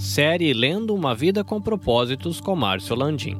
Série Lendo uma Vida com Propósitos com Márcio Landim.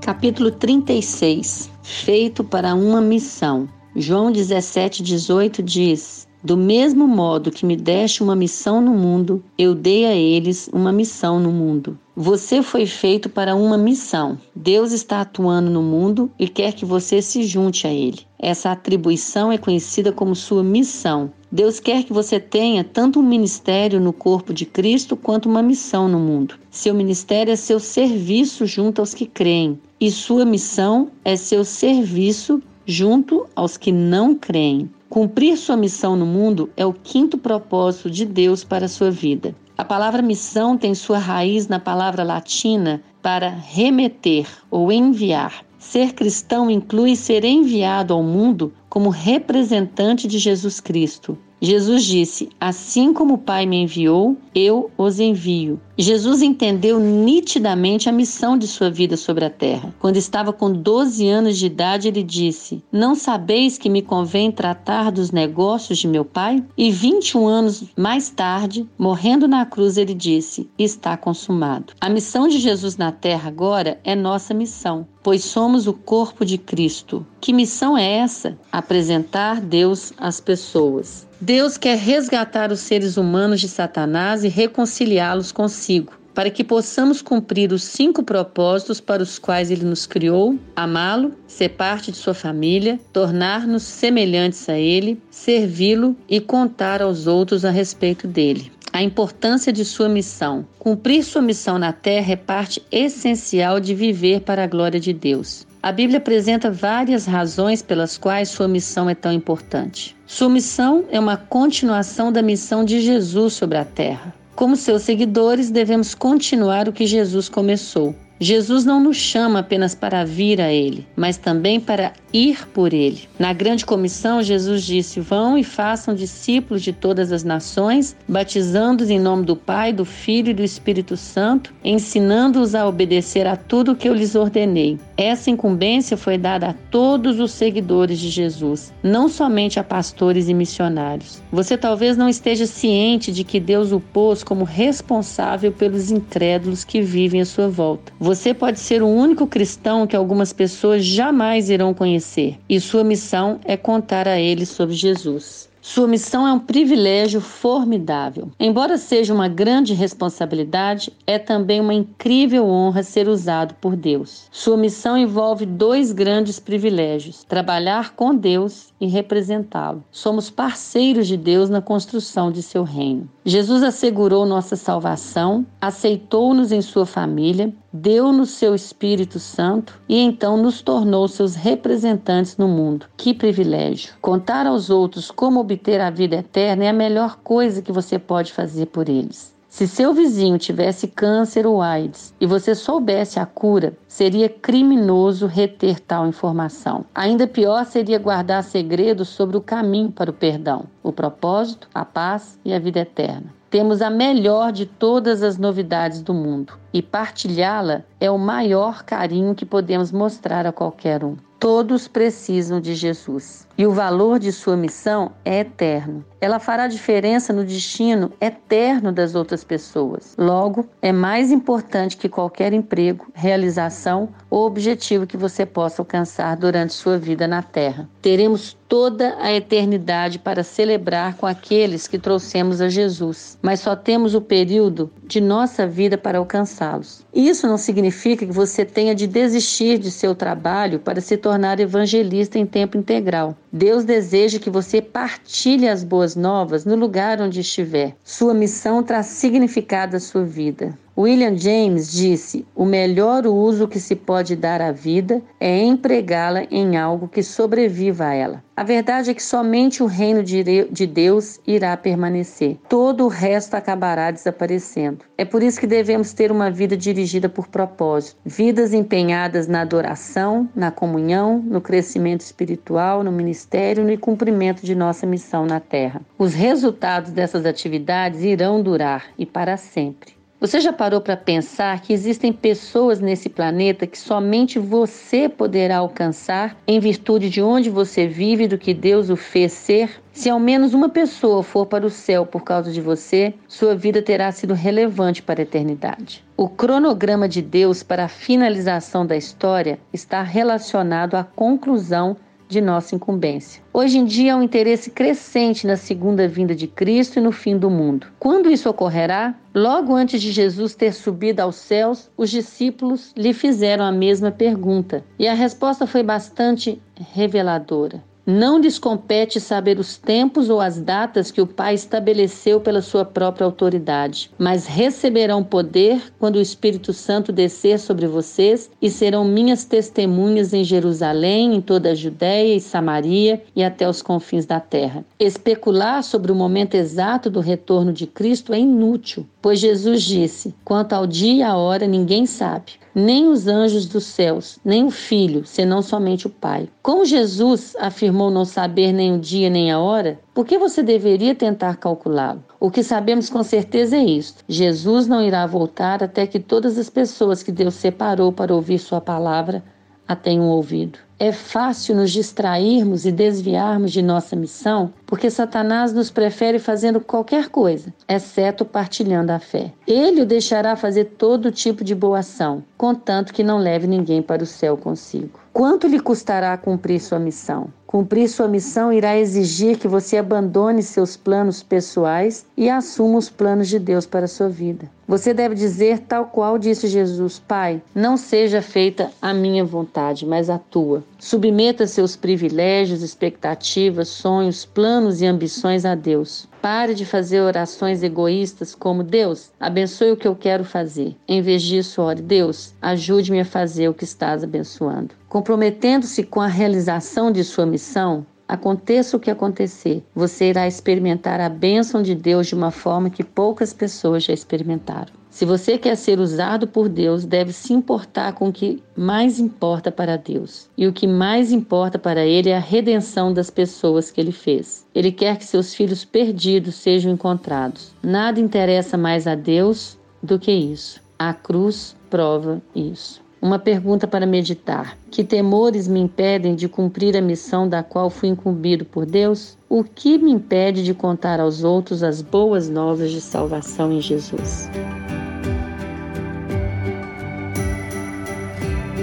Capítulo 36 Feito para uma missão. João 17, 18 diz: Do mesmo modo que me deste uma missão no mundo, eu dei a eles uma missão no mundo. Você foi feito para uma missão. Deus está atuando no mundo e quer que você se junte a Ele. Essa atribuição é conhecida como sua missão. Deus quer que você tenha tanto um ministério no corpo de Cristo quanto uma missão no mundo. Seu ministério é seu serviço junto aos que creem, e sua missão é seu serviço junto aos que não creem. Cumprir sua missão no mundo é o quinto propósito de Deus para a sua vida. A palavra missão tem sua raiz na palavra latina para remeter ou enviar. Ser cristão inclui ser enviado ao mundo como representante de Jesus Cristo. Jesus disse: Assim como o Pai me enviou, eu os envio. Jesus entendeu nitidamente a missão de sua vida sobre a terra. Quando estava com 12 anos de idade, ele disse: Não sabeis que me convém tratar dos negócios de meu pai? E 21 anos mais tarde, morrendo na cruz, ele disse: Está consumado. A missão de Jesus na terra agora é nossa missão, pois somos o corpo de Cristo. Que missão é essa? Apresentar Deus às pessoas. Deus quer resgatar os seres humanos de Satanás e reconciliá-los consigo, para que possamos cumprir os cinco propósitos para os quais ele nos criou: amá-lo, ser parte de sua família, tornar-nos semelhantes a ele, servi-lo e contar aos outros a respeito dele. A importância de sua missão. Cumprir sua missão na terra é parte essencial de viver para a glória de Deus. A Bíblia apresenta várias razões pelas quais sua missão é tão importante. Sua missão é uma continuação da missão de Jesus sobre a terra. Como seus seguidores, devemos continuar o que Jesus começou. Jesus não nos chama apenas para vir a Ele, mas também para ir por Ele. Na grande comissão, Jesus disse: Vão e façam discípulos de todas as nações, batizando-os em nome do Pai, do Filho e do Espírito Santo, ensinando-os a obedecer a tudo o que eu lhes ordenei. Essa incumbência foi dada a todos os seguidores de Jesus, não somente a pastores e missionários. Você talvez não esteja ciente de que Deus o pôs como responsável pelos incrédulos que vivem à sua volta. Você pode ser o único cristão que algumas pessoas jamais irão conhecer, e sua missão é contar a eles sobre Jesus. Sua missão é um privilégio formidável. Embora seja uma grande responsabilidade, é também uma incrível honra ser usado por Deus. Sua missão envolve dois grandes privilégios: trabalhar com Deus e representá-lo. Somos parceiros de Deus na construção de seu reino. Jesus assegurou nossa salvação, aceitou-nos em sua família, deu-nos seu Espírito Santo e então nos tornou seus representantes no mundo. Que privilégio! Contar aos outros como obter a vida eterna é a melhor coisa que você pode fazer por eles. Se seu vizinho tivesse câncer ou AIDS e você soubesse a cura, seria criminoso reter tal informação. Ainda pior seria guardar segredos sobre o caminho para o perdão, o propósito, a paz e a vida eterna. Temos a melhor de todas as novidades do mundo e partilhá-la é o maior carinho que podemos mostrar a qualquer um. Todos precisam de Jesus e o valor de sua missão é eterno. Ela fará diferença no destino eterno das outras pessoas. Logo, é mais importante que qualquer emprego, realização ou objetivo que você possa alcançar durante sua vida na Terra. Teremos toda a eternidade para celebrar com aqueles que trouxemos a Jesus, mas só temos o período de nossa vida para alcançá-los. Isso não significa que você tenha de desistir de seu trabalho para se tornar evangelista em tempo integral. Deus deseja que você partilhe as boas novas no lugar onde estiver. Sua missão traz significado à sua vida. William James disse: o melhor uso que se pode dar à vida é empregá-la em algo que sobreviva a ela. A verdade é que somente o reino de Deus irá permanecer. Todo o resto acabará desaparecendo. É por isso que devemos ter uma vida dirigida por propósito, vidas empenhadas na adoração, na comunhão, no crescimento espiritual, no ministério e no cumprimento de nossa missão na terra. Os resultados dessas atividades irão durar e para sempre. Você já parou para pensar que existem pessoas nesse planeta que somente você poderá alcançar em virtude de onde você vive e do que Deus o fez ser? Se ao menos uma pessoa for para o céu por causa de você, sua vida terá sido relevante para a eternidade. O cronograma de Deus para a finalização da história está relacionado à conclusão de nossa incumbência. Hoje em dia há um interesse crescente na segunda vinda de Cristo e no fim do mundo. Quando isso ocorrerá? Logo antes de Jesus ter subido aos céus, os discípulos lhe fizeram a mesma pergunta e a resposta foi bastante reveladora. Não lhes compete saber os tempos ou as datas que o Pai estabeleceu pela sua própria autoridade, mas receberão poder quando o Espírito Santo descer sobre vocês e serão minhas testemunhas em Jerusalém, em toda a Judéia e Samaria e até os confins da terra. Especular sobre o momento exato do retorno de Cristo é inútil, pois Jesus disse: quanto ao dia e a hora ninguém sabe nem os anjos dos céus, nem o Filho, senão somente o Pai. Como Jesus afirmou não saber nem o dia nem a hora, por que você deveria tentar calculá-lo? O que sabemos com certeza é isto: Jesus não irá voltar até que todas as pessoas que Deus separou para ouvir Sua palavra a tenham ouvido. É fácil nos distrairmos e desviarmos de nossa missão porque Satanás nos prefere fazendo qualquer coisa, exceto partilhando a fé. Ele o deixará fazer todo tipo de boa ação, contanto que não leve ninguém para o céu consigo. Quanto lhe custará cumprir sua missão? Cumprir sua missão irá exigir que você abandone seus planos pessoais e assuma os planos de Deus para a sua vida. Você deve dizer, tal qual disse Jesus: Pai, não seja feita a minha vontade, mas a tua. Submeta seus privilégios, expectativas, sonhos, planos e ambições a Deus. Pare de fazer orações egoístas como Deus, abençoe o que eu quero fazer. Em vez disso, ore, Deus, ajude-me a fazer o que estás abençoando. Comprometendo-se com a realização de sua missão, aconteça o que acontecer, você irá experimentar a bênção de Deus de uma forma que poucas pessoas já experimentaram. Se você quer ser usado por Deus, deve se importar com o que mais importa para Deus. E o que mais importa para Ele é a redenção das pessoas que Ele fez. Ele quer que seus filhos perdidos sejam encontrados. Nada interessa mais a Deus do que isso. A cruz prova isso. Uma pergunta para meditar: Que temores me impedem de cumprir a missão da qual fui incumbido por Deus? O que me impede de contar aos outros as boas novas de salvação em Jesus?